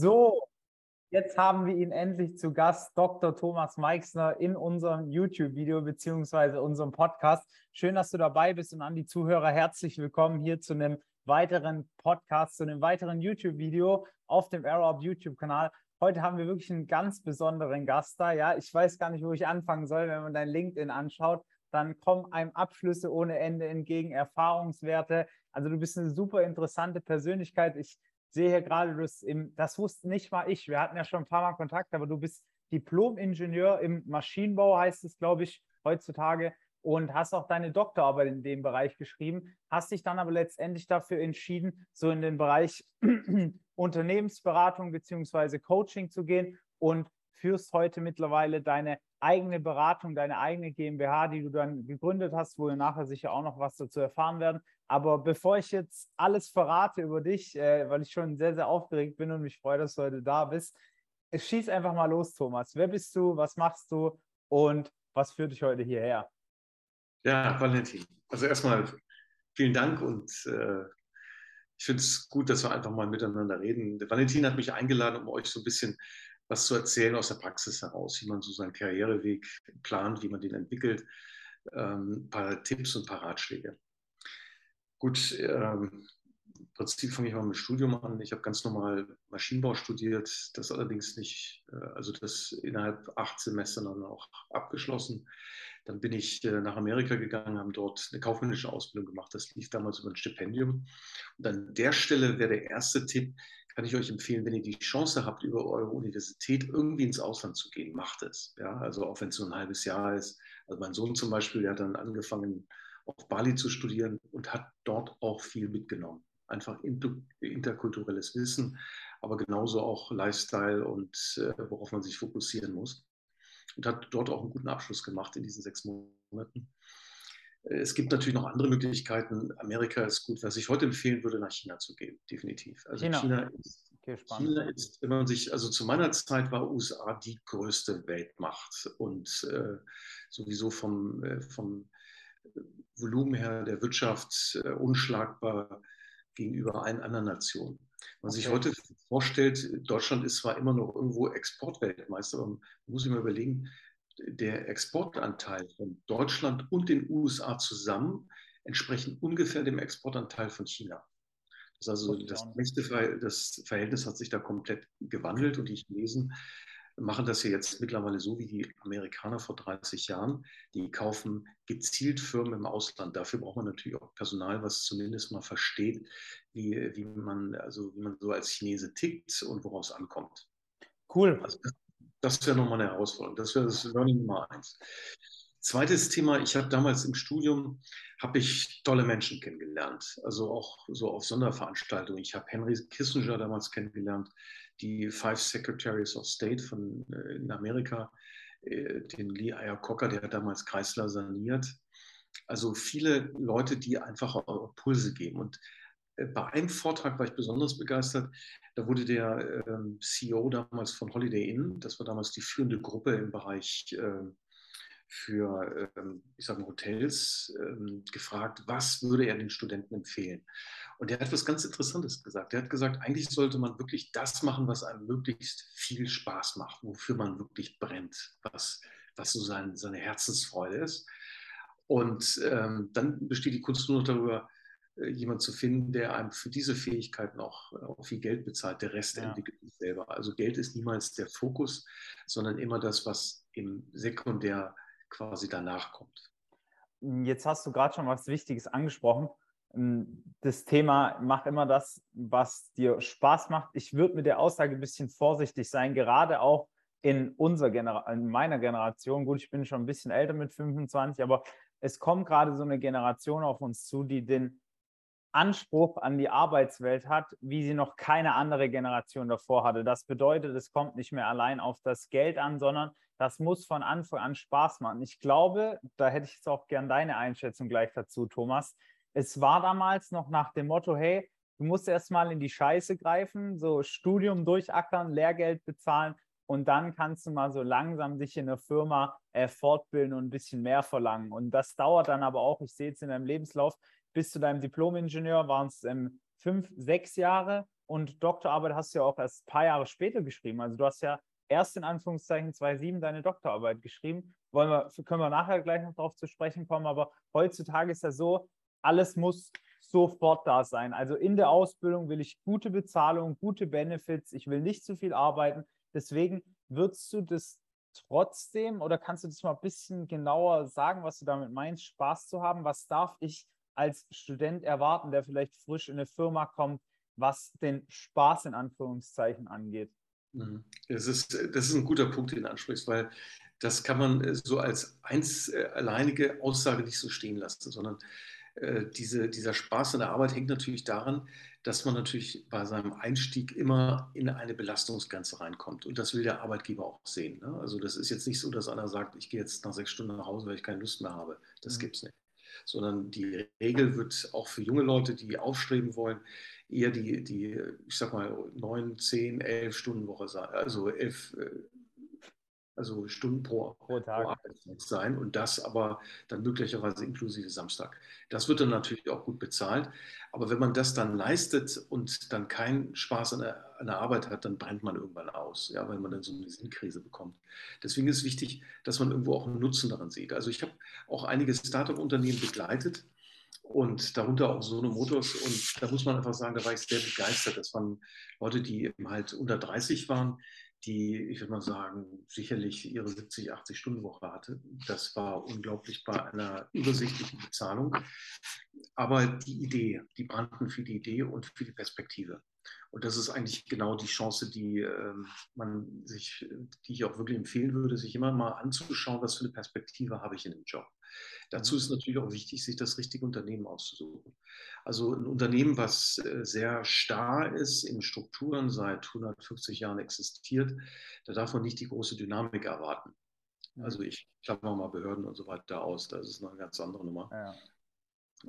So, jetzt haben wir ihn endlich zu Gast, Dr. Thomas Meixner, in unserem YouTube-Video beziehungsweise unserem Podcast. Schön, dass du dabei bist und an die Zuhörer herzlich willkommen hier zu einem weiteren Podcast, zu einem weiteren YouTube-Video auf dem AeroUp YouTube-Kanal. Heute haben wir wirklich einen ganz besonderen Gast da. Ja, ich weiß gar nicht, wo ich anfangen soll, wenn man dein LinkedIn anschaut dann kommen einem Abschlüsse ohne Ende entgegen, Erfahrungswerte. Also du bist eine super interessante Persönlichkeit. Ich sehe hier gerade, du im, das wusste nicht mal ich. Wir hatten ja schon ein paar Mal Kontakt, aber du bist Diplom-Ingenieur im Maschinenbau, heißt es, glaube ich, heutzutage. Und hast auch deine Doktorarbeit in dem Bereich geschrieben, hast dich dann aber letztendlich dafür entschieden, so in den Bereich Unternehmensberatung beziehungsweise Coaching zu gehen und führst heute mittlerweile deine eigene Beratung, deine eigene GmbH, die du dann gegründet hast, wo wir nachher sicher auch noch was dazu erfahren werden. Aber bevor ich jetzt alles verrate über dich, äh, weil ich schon sehr, sehr aufgeregt bin und mich freue, dass du heute da bist, schieß einfach mal los, Thomas. Wer bist du? Was machst du? Und was führt dich heute hierher? Ja, Valentin. Also erstmal vielen Dank und äh, ich finde es gut, dass wir einfach mal miteinander reden. Valentin hat mich eingeladen, um euch so ein bisschen was zu erzählen aus der Praxis heraus, wie man so seinen Karriereweg plant, wie man den entwickelt, ähm, ein paar Tipps und ein paar Ratschläge. Gut, ähm, im Prinzip fange ich mal mit dem Studium an. Ich habe ganz normal Maschinenbau studiert, das allerdings nicht, äh, also das innerhalb acht Semester dann auch abgeschlossen. Dann bin ich äh, nach Amerika gegangen, habe dort eine kaufmännische Ausbildung gemacht. Das lief damals über ein Stipendium. Und an der Stelle wäre der erste Tipp, kann ich euch empfehlen, wenn ihr die Chance habt, über eure Universität irgendwie ins Ausland zu gehen, macht es. Ja, also auch wenn es so ein halbes Jahr ist. Also mein Sohn zum Beispiel, der hat dann angefangen, auf Bali zu studieren und hat dort auch viel mitgenommen. Einfach interkulturelles Wissen, aber genauso auch Lifestyle und äh, worauf man sich fokussieren muss. Und hat dort auch einen guten Abschluss gemacht in diesen sechs Monaten. Es gibt natürlich noch andere Möglichkeiten. Amerika ist gut. Was ich heute empfehlen würde, nach China zu gehen, definitiv. Also China, China ist, China ist, wenn man sich, also zu meiner Zeit war USA die größte Weltmacht und äh, sowieso vom, äh, vom Volumen her der Wirtschaft äh, unschlagbar gegenüber allen anderen Nationen. Wenn man okay. sich heute vorstellt, Deutschland ist zwar immer noch irgendwo Exportweltmeister, aber man muss sich mal überlegen, der Exportanteil von Deutschland und den USA zusammen entsprechen ungefähr dem Exportanteil von China. Das also das, das Verhältnis hat sich da komplett gewandelt und die Chinesen machen das ja jetzt mittlerweile so wie die Amerikaner vor 30 Jahren. Die kaufen gezielt Firmen im Ausland. Dafür braucht man natürlich auch Personal, was zumindest mal versteht, wie, wie, man, also wie man so als Chinese tickt und woraus ankommt. Cool. Also das, das wäre nochmal eine Herausforderung. Das wäre das Learning Nummer eins. Zweites Thema, ich habe damals im Studium, habe ich tolle Menschen kennengelernt, also auch so auf Sonderveranstaltungen. Ich habe Henry Kissinger damals kennengelernt, die Five Secretaries of State von, äh, in Amerika, äh, den Lee Iacocca, der hat damals Chrysler saniert. Also viele Leute, die einfach Pulse geben. Und bei einem Vortrag war ich besonders begeistert. Da wurde der ähm, CEO damals von Holiday Inn, das war damals die führende Gruppe im Bereich äh, für, ähm, ich sage Hotels, ähm, gefragt, was würde er den Studenten empfehlen? Und er hat was ganz Interessantes gesagt. Er hat gesagt, eigentlich sollte man wirklich das machen, was einem möglichst viel Spaß macht, wofür man wirklich brennt, was, was so sein, seine Herzensfreude ist. Und ähm, dann besteht die Kunst nur noch darüber, äh, jemand zu finden, der einem für diese Fähigkeiten auch, äh, auch viel Geld bezahlt. Der Rest ja. entwickelt sich selber. Also Geld ist niemals der Fokus, sondern immer das, was im Sekundär quasi danach kommt. Jetzt hast du gerade schon was Wichtiges angesprochen. Ähm, das Thema, mach immer das, was dir Spaß macht. Ich würde mit der Aussage ein bisschen vorsichtig sein, gerade auch in, unserer Genera in meiner Generation. Gut, ich bin schon ein bisschen älter mit 25, aber es kommt gerade so eine Generation auf uns zu, die den Anspruch an die Arbeitswelt hat, wie sie noch keine andere Generation davor hatte. Das bedeutet, es kommt nicht mehr allein auf das Geld an, sondern das muss von Anfang an Spaß machen. Ich glaube, da hätte ich jetzt auch gern deine Einschätzung gleich dazu, Thomas. Es war damals noch nach dem Motto, hey, du musst erstmal in die Scheiße greifen, so Studium durchackern, Lehrgeld bezahlen und dann kannst du mal so langsam dich in der Firma äh, fortbilden und ein bisschen mehr verlangen. Und das dauert dann aber auch, ich sehe es in deinem Lebenslauf, bis zu deinem Diplom-Ingenieur waren es ähm, fünf, sechs Jahre und Doktorarbeit hast du ja auch erst ein paar Jahre später geschrieben. Also du hast ja erst in Anführungszeichen 2007 deine Doktorarbeit geschrieben. Wollen wir, können wir nachher gleich noch darauf zu sprechen kommen, aber heutzutage ist ja so, alles muss sofort da sein. Also in der Ausbildung will ich gute Bezahlung, gute Benefits, ich will nicht zu viel arbeiten. Deswegen würdest du das trotzdem oder kannst du das mal ein bisschen genauer sagen, was du damit meinst, Spaß zu haben? Was darf ich als Student erwarten, der vielleicht frisch in eine Firma kommt, was den Spaß in Anführungszeichen angeht? Mhm. Das ist, das ist ein guter Punkt, den du ansprichst, weil das kann man so als eins äh, alleinige Aussage nicht so stehen lassen, sondern äh, diese, dieser Spaß in der Arbeit hängt natürlich daran, dass man natürlich bei seinem Einstieg immer in eine Belastungsgrenze reinkommt. Und das will der Arbeitgeber auch sehen. Ne? Also das ist jetzt nicht so, dass einer sagt, ich gehe jetzt nach sechs Stunden nach Hause, weil ich keine Lust mehr habe. Das mhm. gibt es nicht. Sondern die Regel wird auch für junge Leute, die aufstreben wollen, eher die, die ich sag mal, neun, zehn, elf Stunden Woche sein. Also elf, äh, also Stunden pro, pro Tag pro Arbeitstag sein und das aber dann möglicherweise inklusive Samstag. Das wird dann natürlich auch gut bezahlt. Aber wenn man das dann leistet und dann keinen Spaß an der, an der Arbeit hat, dann brennt man irgendwann aus, ja, weil man dann so eine Sinnkrise bekommt. Deswegen ist es wichtig, dass man irgendwo auch einen Nutzen daran sieht. Also ich habe auch einige Startup-Unternehmen begleitet und darunter auch Sono Motors. Und da muss man einfach sagen, da war ich sehr begeistert. Das waren Leute, die halt unter 30 waren, die, ich würde mal sagen, sicherlich ihre 70, 80 Stunden Woche hatte. Das war unglaublich bei einer übersichtlichen Bezahlung. Aber die Idee, die brannten für die Idee und für die Perspektive. Und das ist eigentlich genau die Chance, die äh, man sich, die ich auch wirklich empfehlen würde, sich immer mal anzuschauen, was für eine Perspektive habe ich in dem Job. Dazu ist natürlich auch wichtig, sich das richtige Unternehmen auszusuchen. Also ein Unternehmen, was äh, sehr starr ist in Strukturen, seit 150 Jahren existiert, da darf man nicht die große Dynamik erwarten. Mhm. Also ich klappe mal Behörden und so weiter aus, das ist noch eine ganz andere Nummer. Ja.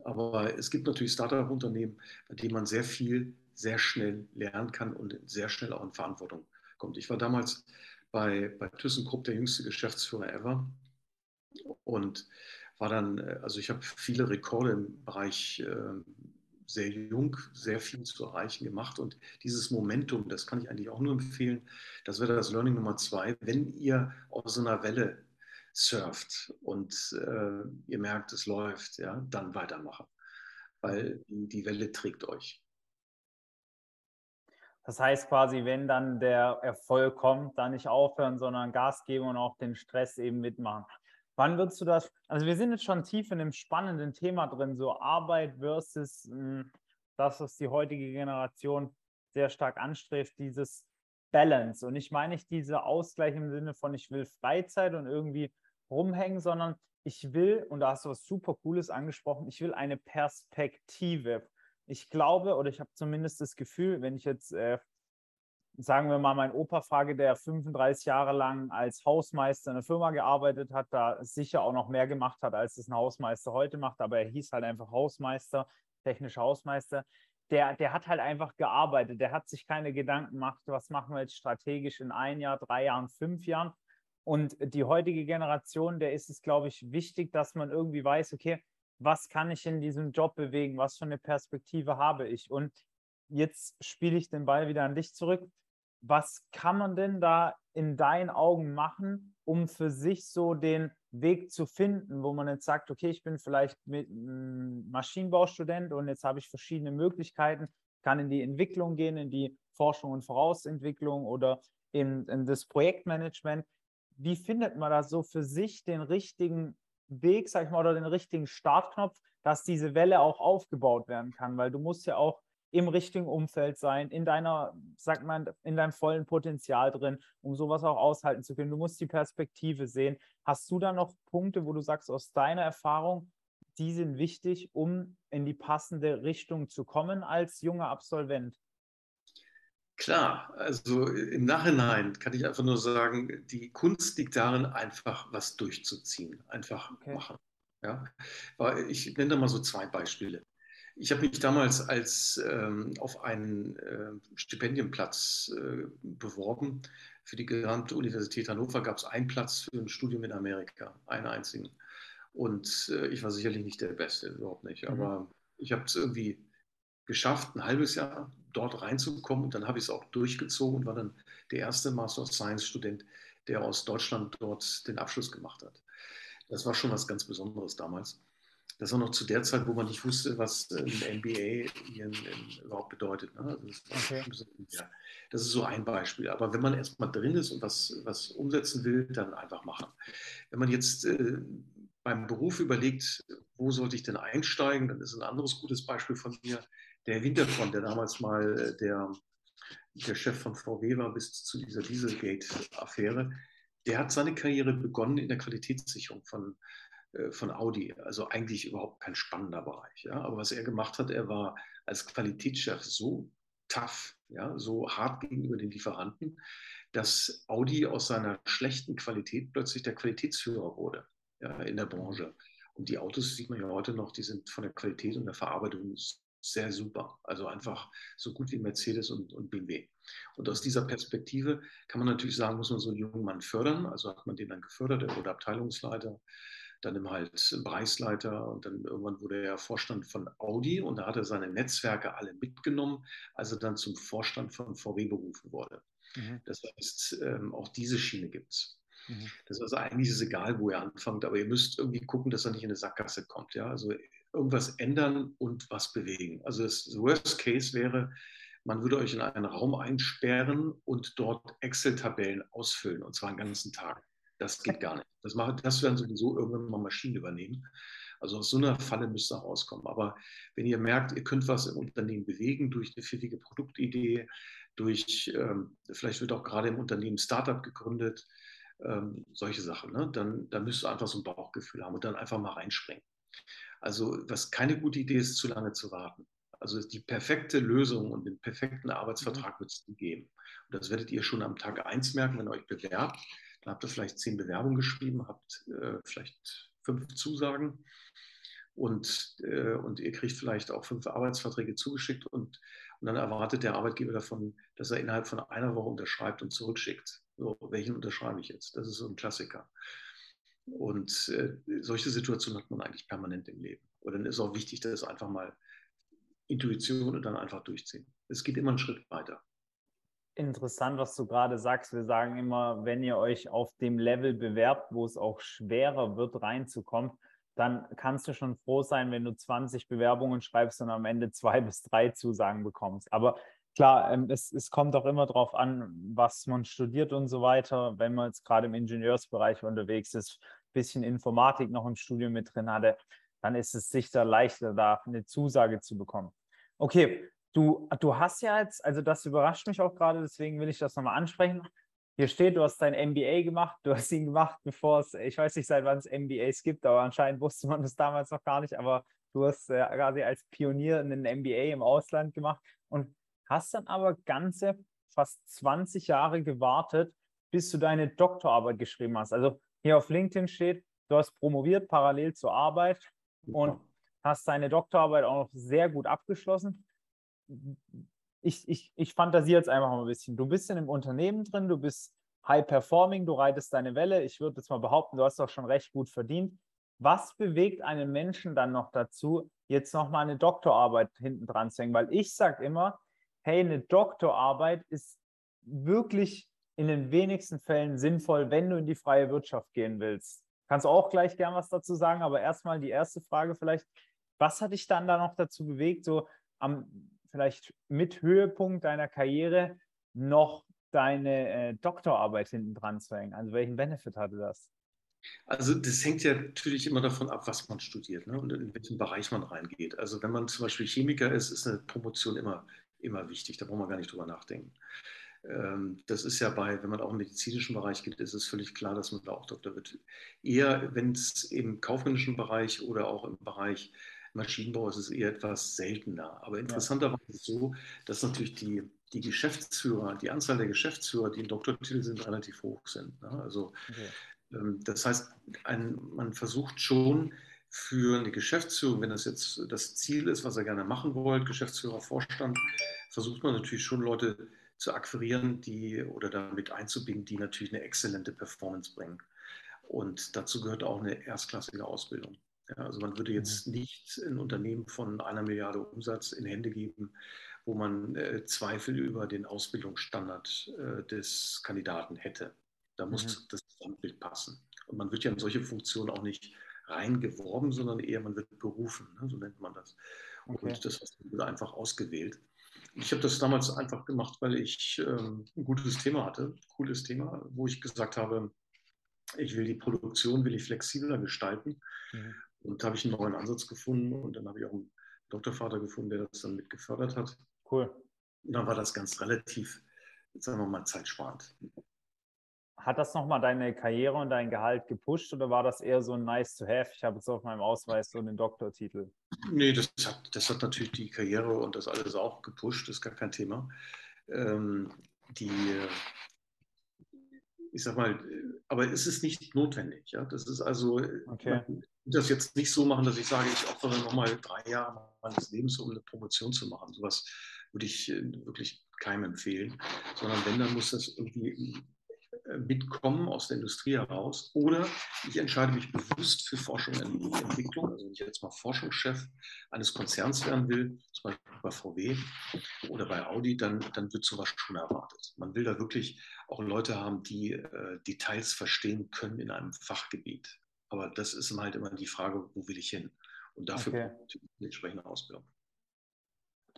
Aber es gibt natürlich Startup-Unternehmen, bei denen man sehr viel, sehr schnell lernen kann und sehr schnell auch in Verantwortung kommt. Ich war damals bei, bei ThyssenKrupp der jüngste Geschäftsführer ever und war dann, äh, also ich habe viele Rekorde im Bereich äh, sehr jung, sehr viel zu erreichen gemacht. Und dieses Momentum, das kann ich eigentlich auch nur empfehlen. Das wäre das Learning Nummer zwei. Wenn ihr auf so einer Welle surft und äh, ihr merkt, es läuft, ja, dann weitermachen. Weil die Welle trägt euch. Das heißt quasi, wenn dann der Erfolg kommt, dann nicht aufhören, sondern Gas geben und auch den Stress eben mitmachen. Wann würdest du das? Also wir sind jetzt schon tief in einem spannenden Thema drin, so Arbeit versus hm, das, was die heutige Generation sehr stark anstrebt, dieses Balance. Und ich meine nicht diese Ausgleich im Sinne von, ich will Freizeit und irgendwie rumhängen, sondern ich will, und da hast du was super Cooles angesprochen, ich will eine Perspektive. Ich glaube, oder ich habe zumindest das Gefühl, wenn ich jetzt äh, sagen wir mal, mein Opa frage, der 35 Jahre lang als Hausmeister in einer Firma gearbeitet hat, da sicher auch noch mehr gemacht hat, als es ein Hausmeister heute macht, aber er hieß halt einfach Hausmeister, technischer Hausmeister. Der, der hat halt einfach gearbeitet, der hat sich keine Gedanken gemacht, was machen wir jetzt strategisch in ein Jahr, drei Jahren, fünf Jahren. Und die heutige Generation, der ist es, glaube ich, wichtig, dass man irgendwie weiß, okay, was kann ich in diesem Job bewegen, was für eine Perspektive habe ich. Und jetzt spiele ich den Ball wieder an dich zurück was kann man denn da in deinen Augen machen, um für sich so den Weg zu finden, wo man jetzt sagt, okay, ich bin vielleicht mit Maschinenbaustudent und jetzt habe ich verschiedene Möglichkeiten, kann in die Entwicklung gehen, in die Forschung und Vorausentwicklung oder in, in das Projektmanagement. Wie findet man da so für sich den richtigen Weg, sag ich mal, oder den richtigen Startknopf, dass diese Welle auch aufgebaut werden kann? Weil du musst ja auch im richtigen Umfeld sein, in deiner, sagt man, in deinem vollen Potenzial drin, um sowas auch aushalten zu können. Du musst die Perspektive sehen. Hast du da noch Punkte, wo du sagst, aus deiner Erfahrung, die sind wichtig, um in die passende Richtung zu kommen als junger Absolvent? Klar, also im Nachhinein kann ich einfach nur sagen, die Kunst liegt darin, einfach was durchzuziehen, einfach okay. machen. Ja? Ich nenne da mal so zwei Beispiele. Ich habe mich damals als ähm, auf einen äh, Stipendienplatz äh, beworben. Für die gesamte Universität Hannover gab es einen Platz für ein Studium in Amerika, einen einzigen. Und äh, ich war sicherlich nicht der Beste, überhaupt nicht. Mhm. Aber ich habe es irgendwie geschafft, ein halbes Jahr dort reinzukommen. Und dann habe ich es auch durchgezogen und war dann der erste Master of Science-Student, der aus Deutschland dort den Abschluss gemacht hat. Das war schon was ganz Besonderes damals. Das war noch zu der Zeit, wo man nicht wusste, was ein MBA hier in, in, überhaupt bedeutet. Ne? Also das, okay. ja, das, ist so ein Beispiel. Aber wenn man erstmal drin ist und was, was umsetzen will, dann einfach machen. Wenn man jetzt äh, beim Beruf überlegt, wo sollte ich denn einsteigen, dann ist ein anderes gutes Beispiel von mir der Winterkorn, der damals mal äh, der, der Chef von VW war bis zu dieser Dieselgate-Affäre. Der hat seine Karriere begonnen in der Qualitätssicherung von, von Audi. Also eigentlich überhaupt kein spannender Bereich. Ja? Aber was er gemacht hat, er war als Qualitätschef so tough, ja, so hart gegenüber den Lieferanten, dass Audi aus seiner schlechten Qualität plötzlich der Qualitätsführer wurde ja, in der Branche. Und die Autos sieht man ja heute noch, die sind von der Qualität und der Verarbeitung sehr super. Also einfach so gut wie Mercedes und, und BMW. Und aus dieser Perspektive kann man natürlich sagen, muss man so einen jungen Mann fördern. Also hat man den dann gefördert, er wurde Abteilungsleiter, dann im halt Bereichsleiter und dann irgendwann wurde er Vorstand von Audi und da hat er seine Netzwerke alle mitgenommen, als er dann zum Vorstand von VW berufen wurde. Mhm. Das heißt, ähm, auch diese Schiene gibt es. Mhm. Das ist also eigentlich ist egal, wo ihr anfangt, aber ihr müsst irgendwie gucken, dass er nicht in eine Sackgasse kommt. Ja? Also irgendwas ändern und was bewegen. Also das Worst Case wäre, man würde euch in einen Raum einsperren und dort Excel-Tabellen ausfüllen, und zwar den ganzen Tag. Das geht gar nicht. Das, machen, das werden sowieso irgendwann mal Maschinen übernehmen. Also aus so einer Falle müsst ihr rauskommen. Aber wenn ihr merkt, ihr könnt was im Unternehmen bewegen durch eine pfiffige Produktidee, durch, ähm, vielleicht wird auch gerade im Unternehmen Startup gegründet, ähm, solche Sachen, ne? dann, dann müsst ihr einfach so ein Bauchgefühl haben und dann einfach mal reinspringen. Also was keine gute Idee ist, zu lange zu warten. Also die perfekte Lösung und den perfekten Arbeitsvertrag mhm. wird es geben. Und das werdet ihr schon am Tag 1 merken, wenn ihr euch bewerbt. Dann habt ihr vielleicht zehn Bewerbungen geschrieben, habt äh, vielleicht fünf Zusagen und, äh, und ihr kriegt vielleicht auch fünf Arbeitsverträge zugeschickt und, und dann erwartet der Arbeitgeber davon, dass er innerhalb von einer Woche unterschreibt und zurückschickt. So, welchen unterschreibe ich jetzt? Das ist so ein Klassiker. Und äh, solche Situationen hat man eigentlich permanent im Leben. Und dann ist auch wichtig, dass einfach mal Intuition und dann einfach durchziehen. Es geht immer einen Schritt weiter. Interessant, was du gerade sagst. Wir sagen immer, wenn ihr euch auf dem Level bewerbt, wo es auch schwerer wird, reinzukommen, dann kannst du schon froh sein, wenn du 20 Bewerbungen schreibst und am Ende zwei bis drei Zusagen bekommst. Aber klar, ähm, es, es kommt auch immer darauf an, was man studiert und so weiter. Wenn man jetzt gerade im Ingenieursbereich unterwegs ist, ein bisschen Informatik noch im Studium mit drin hatte, dann ist es sicher leichter, da eine Zusage zu bekommen. Okay, du, du hast ja jetzt, also das überrascht mich auch gerade, deswegen will ich das nochmal ansprechen. Hier steht, du hast dein MBA gemacht, du hast ihn gemacht, bevor es, ich weiß nicht, seit wann es MBAs gibt, aber anscheinend wusste man das damals noch gar nicht, aber du hast äh, quasi als Pionier einen MBA im Ausland gemacht und hast dann aber ganze fast 20 Jahre gewartet, bis du deine Doktorarbeit geschrieben hast. Also hier auf LinkedIn steht, du hast promoviert parallel zur Arbeit und hast deine Doktorarbeit auch noch sehr gut abgeschlossen. Ich, ich, ich fantasiere jetzt einfach mal ein bisschen. Du bist in einem Unternehmen drin, du bist high performing, du reitest deine Welle. Ich würde jetzt mal behaupten, du hast doch schon recht gut verdient. Was bewegt einen Menschen dann noch dazu, jetzt nochmal eine Doktorarbeit hinten dran zu hängen? Weil ich sage immer, hey, eine Doktorarbeit ist wirklich in den wenigsten Fällen sinnvoll, wenn du in die freie Wirtschaft gehen willst. Kannst auch gleich gern was dazu sagen, aber erstmal die erste Frage vielleicht, was hat dich dann da noch dazu bewegt, so am vielleicht mit Höhepunkt deiner Karriere noch deine äh, Doktorarbeit hinten dran zu hängen? Also welchen Benefit hatte das? Also das hängt ja natürlich immer davon ab, was man studiert ne? und in welchen Bereich man reingeht. Also wenn man zum Beispiel Chemiker ist, ist eine Promotion immer immer wichtig, da brauchen wir gar nicht drüber nachdenken. Ähm, das ist ja bei, wenn man auch im medizinischen Bereich geht, ist es völlig klar, dass man da auch Doktor wird. Eher, wenn es im kaufmännischen Bereich oder auch im Bereich Maschinenbau ist es eher etwas seltener. Aber interessanterweise ist es so, dass natürlich die, die Geschäftsführer, die Anzahl der Geschäftsführer, die in Doktortitel sind, relativ hoch sind. Ne? Also okay. Ähm, das heißt, ein, man versucht schon, für eine Geschäftsführung, wenn das jetzt das Ziel ist, was er gerne machen wollt, Geschäftsführer, Vorstand, versucht man natürlich schon Leute zu akquirieren, die oder damit einzubinden, die natürlich eine exzellente Performance bringen. Und dazu gehört auch eine erstklassige Ausbildung. Ja, also man würde jetzt mhm. nicht ein Unternehmen von einer Milliarde Umsatz in Hände geben, wo man äh, Zweifel über den Ausbildungsstandard äh, des Kandidaten hätte. Da muss mhm. das Gesamtbild passen. Und man wird ja in solche Funktionen auch nicht reingeworben, sondern eher man wird berufen, ne? so nennt man das. Okay. Und das wurde einfach ausgewählt. Ich habe das damals einfach gemacht, weil ich ähm, ein gutes Thema hatte, ein cooles Thema, wo ich gesagt habe, ich will die Produktion, will ich flexibler gestalten. Mhm. Und da habe ich einen neuen Ansatz gefunden und dann habe ich auch einen Doktorvater gefunden, der das dann mit gefördert hat. Cool. Und dann war das ganz relativ, sagen wir mal, zeitsparend. Hat das nochmal deine Karriere und dein Gehalt gepusht oder war das eher so ein nice to have? Ich habe jetzt auf meinem Ausweis so einen Doktortitel. Nee, das hat, das hat natürlich die Karriere und das alles auch gepusht, das ist gar kein Thema. Ähm, die, ich sag mal, aber es ist nicht notwendig. Ja? Das ist also, okay. das jetzt nicht so machen, dass ich sage, ich opfere nochmal drei Jahre meines Lebens, um eine Promotion zu machen. Sowas würde ich äh, wirklich keinem empfehlen, sondern wenn, dann muss das irgendwie mitkommen aus der Industrie heraus. Oder ich entscheide mich bewusst für Forschung und Entwicklung. Also wenn ich jetzt mal Forschungschef eines Konzerns werden will, zum Beispiel bei VW oder bei Audi, dann, dann wird sowas schon erwartet. Man will da wirklich auch Leute haben, die äh, Details verstehen können in einem Fachgebiet. Aber das ist halt immer die Frage, wo will ich hin? Und dafür okay. die entsprechende Ausbildung.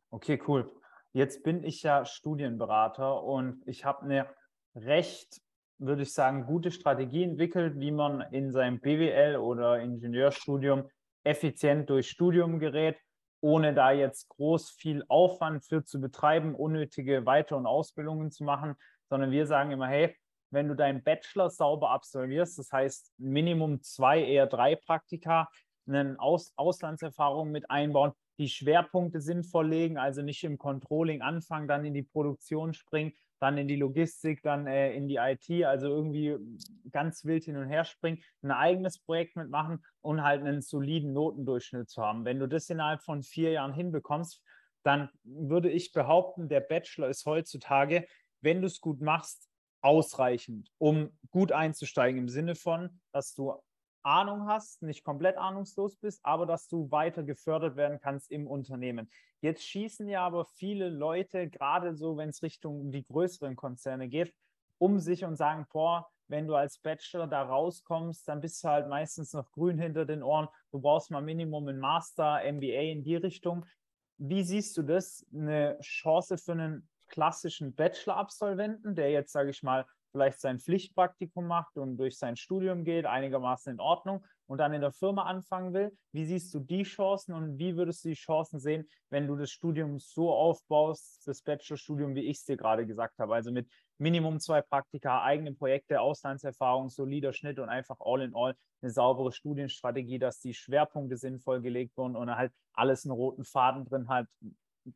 Okay, cool. Jetzt bin ich ja Studienberater und ich habe eine recht würde ich sagen, gute Strategie entwickelt, wie man in seinem BWL oder Ingenieurstudium effizient durch Studium gerät, ohne da jetzt groß viel Aufwand für zu betreiben, unnötige Weiter- und Ausbildungen zu machen, sondern wir sagen immer, hey, wenn du deinen Bachelor sauber absolvierst, das heißt Minimum zwei, eher drei Praktika, eine Aus Auslandserfahrung mit einbauen, die Schwerpunkte sinnvoll legen, also nicht im Controlling anfangen, dann in die Produktion springen, dann in die Logistik, dann äh, in die IT, also irgendwie ganz wild hin und her springen, ein eigenes Projekt mitmachen und halt einen soliden Notendurchschnitt zu haben. Wenn du das innerhalb von vier Jahren hinbekommst, dann würde ich behaupten, der Bachelor ist heutzutage, wenn du es gut machst, ausreichend, um gut einzusteigen im Sinne von, dass du Ahnung hast, nicht komplett ahnungslos bist, aber dass du weiter gefördert werden kannst im Unternehmen. Jetzt schießen ja aber viele Leute, gerade so, wenn es Richtung die größeren Konzerne geht, um sich und sagen, boah, wenn du als Bachelor da rauskommst, dann bist du halt meistens noch grün hinter den Ohren. Du brauchst mal Minimum ein Master, MBA in die Richtung. Wie siehst du das? Eine Chance für einen klassischen Bachelor-Absolventen, der jetzt, sage ich mal, vielleicht sein Pflichtpraktikum macht und durch sein Studium geht, einigermaßen in Ordnung und dann in der Firma anfangen will. Wie siehst du die Chancen und wie würdest du die Chancen sehen, wenn du das Studium so aufbaust, das Bachelorstudium, wie ich es dir gerade gesagt habe, also mit Minimum zwei Praktika, eigene Projekte, Auslandserfahrung, solider Schnitt und einfach all in all eine saubere Studienstrategie, dass die Schwerpunkte sinnvoll gelegt wurden und halt alles einen roten Faden drin hat,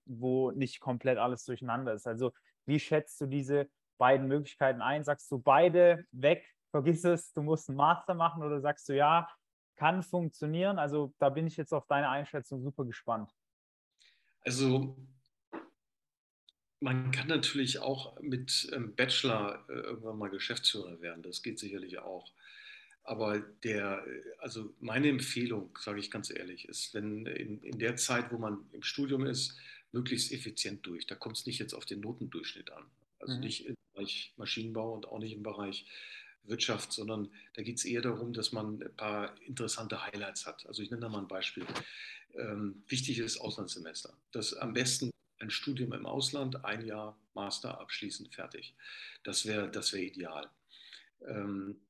wo nicht komplett alles durcheinander ist. Also wie schätzt du diese beiden Möglichkeiten ein? Sagst du beide weg, vergiss es, du musst einen Master machen oder sagst du ja, kann funktionieren? Also da bin ich jetzt auf deine Einschätzung super gespannt. Also man kann natürlich auch mit ähm, Bachelor äh, irgendwann mal Geschäftsführer werden, das geht sicherlich auch. Aber der, also meine Empfehlung, sage ich ganz ehrlich, ist, wenn in, in der Zeit, wo man im Studium ist, möglichst effizient durch. Da kommt es nicht jetzt auf den Notendurchschnitt an. Also mhm. nicht Bereich Maschinenbau und auch nicht im Bereich Wirtschaft, sondern da geht es eher darum, dass man ein paar interessante Highlights hat. Also ich nenne da mal ein Beispiel. Ähm, wichtig ist Auslandssemester. Das am besten ein Studium im Ausland, ein Jahr Master abschließend fertig. Das wäre das wär ideal. Ähm,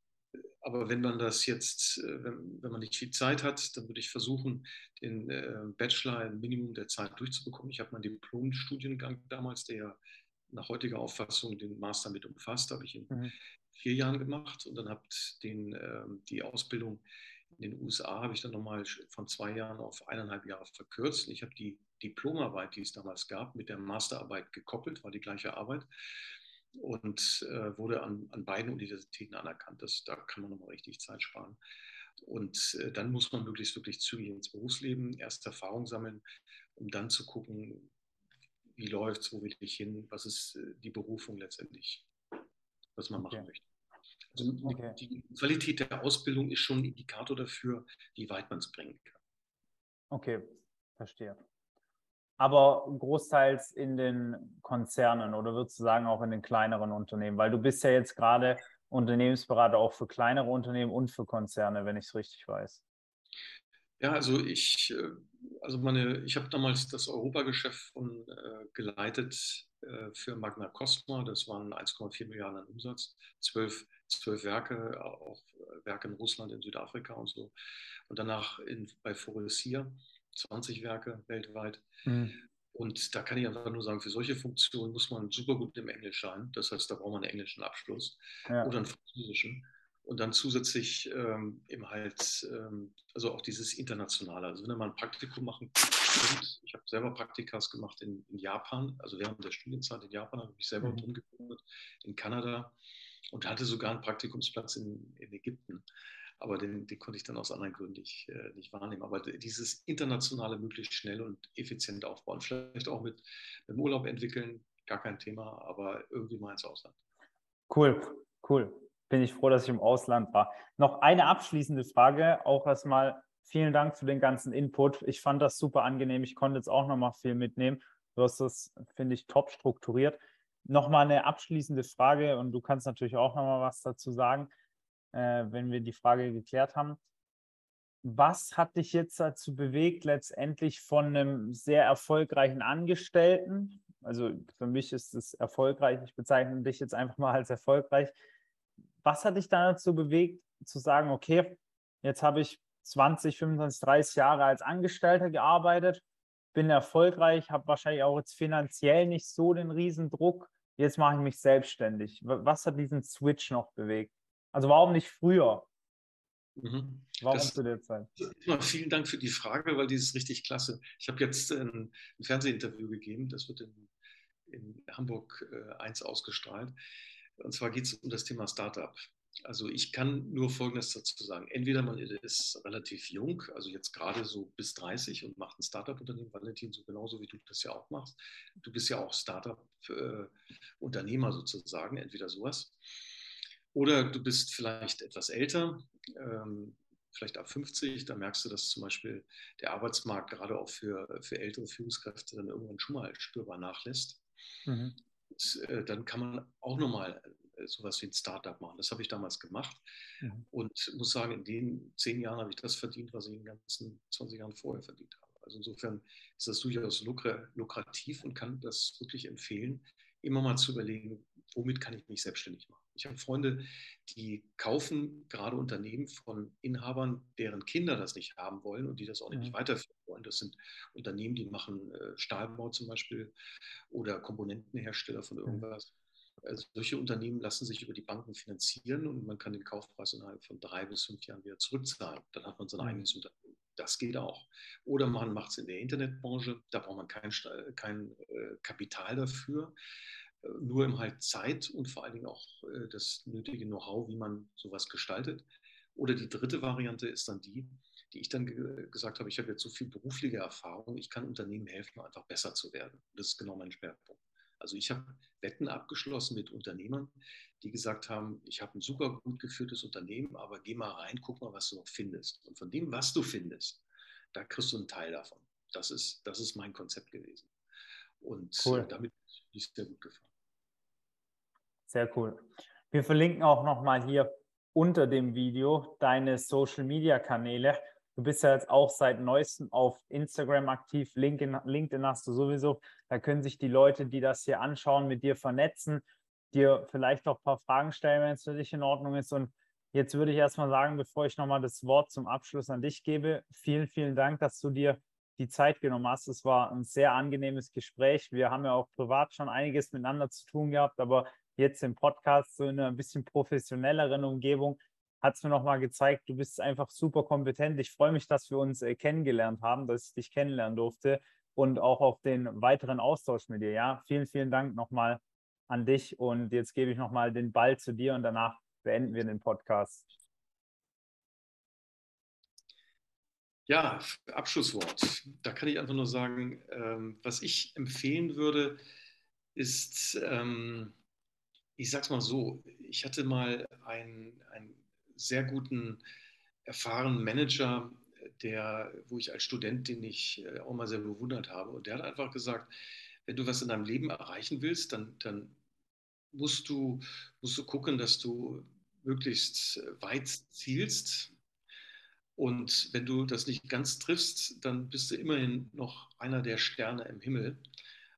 aber wenn man das jetzt, äh, wenn, wenn, man nicht viel Zeit hat, dann würde ich versuchen, den äh, Bachelor im Minimum der Zeit durchzubekommen. Ich habe meinen Diplom-Studiengang damals, der nach heutiger Auffassung den Master mit umfasst, habe ich in mhm. vier Jahren gemacht und dann habe den, äh, die Ausbildung in den USA habe ich dann nochmal von zwei Jahren auf eineinhalb Jahre verkürzt. Ich habe die Diplomarbeit, die es damals gab, mit der Masterarbeit gekoppelt, war die gleiche Arbeit und äh, wurde an, an, beiden Universitäten anerkannt. Das, da kann man nochmal richtig Zeit sparen. Und äh, dann muss man möglichst wirklich zügig ins Berufsleben, erst Erfahrung sammeln, um dann zu gucken, wie läuft es, wo will ich hin, was ist äh, die Berufung letztendlich, was man machen okay. möchte. Also okay. die Qualität der Ausbildung ist schon ein Indikator dafür, wie weit man es bringen kann. Okay, verstehe. aber großteils in den Konzernen oder würdest du sagen auch in den kleineren Unternehmen? Weil du bist ja jetzt gerade Unternehmensberater auch für kleinere Unternehmen und für Konzerne, wenn ich es richtig weiß. Ja, also ich, äh, also meine, ich habe damals das Europageschäft von, äh, geleitet äh, für Magna Cosma. Das waren 1,4 Milliarden an Umsatz, zwölf, zwölf Werke, auch äh, Werke in Russland, in Südafrika und so. Und danach in, bei Faurecia 20 Werke weltweit. Mhm. Und da kann ich einfach nur sagen, für solche Funktionen muss man super gut im Englisch sein. Das heißt, da braucht man einen englischen Abschluss ja. oder einen französischen. Und dann zusätzlich ähm, eben halt, ähm, also auch dieses Internationale. Also wenn man ein Praktikum machen könnte, ich habe selber Praktikas gemacht in, in, Japan, also während der Studienzeit in Japan habe ich mich selber mhm. drin gegründet, in Kanada und hatte sogar einen Praktikumsplatz in, in Ägypten aber den, den, konnte ich dann aus anderen Gründen nicht, äh, nicht, wahrnehmen. Aber dieses internationale möglichst schnell und effizient aufbauen, vielleicht auch mit, mit dem Urlaub entwickeln, gar kein Thema, aber irgendwie mal ins Ausland. Cool, cool. Bin ich froh, dass ich im Ausland war. Noch eine abschließende Frage, auch erstmal vielen Dank für den ganzen Input. Ich fand das super angenehm. Ich konnte jetzt auch nochmal viel mitnehmen. Du hast das, finde ich, top strukturiert. Nochmal eine abschließende Frage und du kannst natürlich auch nochmal was dazu sagen äh, wenn wir die Frage geklärt haben. Was hat dich jetzt dazu bewegt, letztendlich von einem sehr erfolgreichen Angestellten, also für mich ist es erfolgreich, ich bezeichne dich jetzt einfach mal als erfolgreich, was hat dich dann dazu bewegt, zu sagen, okay, jetzt habe ich 20, 25, 30 Jahre als Angestellter gearbeitet, bin erfolgreich, habe wahrscheinlich auch jetzt finanziell nicht so den Riesendruck, jetzt mache ich mich selbstständig. Was hat diesen Switch noch bewegt? Also warum nicht früher? Mhm. Warum das, zu der Zeit? Vielen Dank für die Frage, weil die ist richtig klasse. Ich habe jetzt ein, ein Fernsehinterview gegeben, das wird in, in Hamburg äh, 1 ausgestrahlt. Und zwar geht es um das Thema Startup. Also ich kann nur Folgendes dazu sagen. Entweder man ist relativ jung, also jetzt gerade so bis 30 und macht ein Startup-Unternehmen, Valentin, so genauso wie du das ja auch machst. Du bist ja auch Startup-Unternehmer äh, sozusagen, entweder sowas. Oder du bist vielleicht etwas älter, ähm, vielleicht ab 50, da merkst du, dass zum Beispiel der Arbeitsmarkt gerade auch für, für ältere Führungskräfte dann irgendwann schon mal spürbar nachlässt. Mhm. Äh, dann kann man auch nochmal äh, sowas wie ein Startup machen. Das habe ich damals gemacht mhm. und muss sagen, in den zehn Jahren habe ich das verdient, was ich in den ganzen 20 Jahren vorher verdient habe. Also insofern ist das durchaus lukrativ und kann das wirklich empfehlen, immer mal zu überlegen, womit kann ich mich selbstständig machen. Ich habe Freunde, die kaufen gerade Unternehmen von Inhabern, deren Kinder das nicht haben wollen und die das auch nicht mhm. weiterführen wollen. Das sind Unternehmen, die machen äh, Stahlbau zum Beispiel oder Komponentenhersteller von mhm. irgendwas. Also solche Unternehmen lassen sich über die Banken finanzieren und man kann den Kaufpreis innerhalb von drei bis fünf Jahren wieder zurückzahlen. Dann hat man sein mhm. eigenes Unternehmen. Das geht auch. Oder man macht es in der Internetbranche, da braucht man kein, kein äh, Kapital dafür nur im halt Zeit und vor allen Dingen auch äh, das nötige Know-how, wie man sowas gestaltet. Oder die dritte Variante ist dann die, die ich dann ge gesagt habe, ich habe jetzt so viel berufliche Erfahrung, ich kann Unternehmen helfen, einfach besser zu werden. Das ist genau mein Schwerpunkt. Also ich habe Wetten abgeschlossen mit Unternehmern, die gesagt haben, ich habe ein super gut geführtes Unternehmen, aber geh mal rein, guck mal, was du noch findest. Und von dem, was du findest, da kriegst du einen Teil davon. Das ist, das ist mein Konzept gewesen. Und cool. damit ist es sehr gut gefallen. Sehr cool. Wir verlinken auch nochmal hier unter dem Video deine Social-Media-Kanäle. Du bist ja jetzt auch seit neuestem auf Instagram aktiv, LinkedIn, LinkedIn hast du sowieso. Da können sich die Leute, die das hier anschauen, mit dir vernetzen, dir vielleicht auch ein paar Fragen stellen, wenn es für dich in Ordnung ist. Und jetzt würde ich erstmal sagen, bevor ich nochmal das Wort zum Abschluss an dich gebe, vielen, vielen Dank, dass du dir die Zeit genommen hast. Es war ein sehr angenehmes Gespräch. Wir haben ja auch privat schon einiges miteinander zu tun gehabt, aber jetzt im Podcast, so in einer bisschen professionelleren Umgebung, hat es mir nochmal gezeigt, du bist einfach super kompetent. Ich freue mich, dass wir uns äh, kennengelernt haben, dass ich dich kennenlernen durfte und auch auf den weiteren Austausch mit dir. Ja, vielen, vielen Dank nochmal an dich und jetzt gebe ich nochmal den Ball zu dir und danach beenden wir den Podcast. Ja, Abschlusswort. Da kann ich einfach nur sagen, ähm, was ich empfehlen würde, ist, ähm, ich sag's mal so, ich hatte mal einen, einen sehr guten, erfahrenen Manager der, wo ich als Student, den ich äh, auch mal sehr bewundert habe, und der hat einfach gesagt, wenn du was in deinem Leben erreichen willst, dann, dann musst, du, musst du gucken, dass du möglichst weit zielst. Und wenn du das nicht ganz triffst, dann bist du immerhin noch einer der Sterne im Himmel.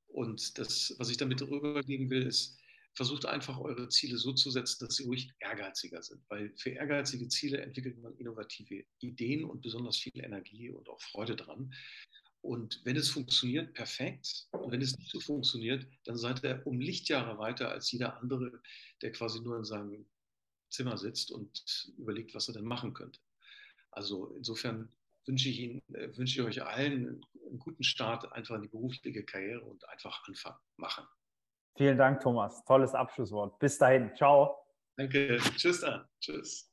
Und das, was ich damit rübergeben will, ist, versucht einfach eure Ziele so zu setzen, dass sie ruhig ehrgeiziger sind. Weil für ehrgeizige Ziele entwickelt man innovative Ideen und besonders viel Energie und auch Freude dran. Und wenn es funktioniert, perfekt. Und wenn es nicht so funktioniert, dann seid ihr um Lichtjahre weiter als jeder andere, der quasi nur in seinem Zimmer sitzt und überlegt, was er denn machen könnte. Also insofern wünsche ich Ihnen, äh, wünsche ich euch allen einen guten Start einfach in die berufliche Karriere und einfach anfangen, machen. Vielen Dank, Thomas. Tolles Abschlusswort. Bis dahin. Ciao. Danke. Tschüss dann. Tschüss.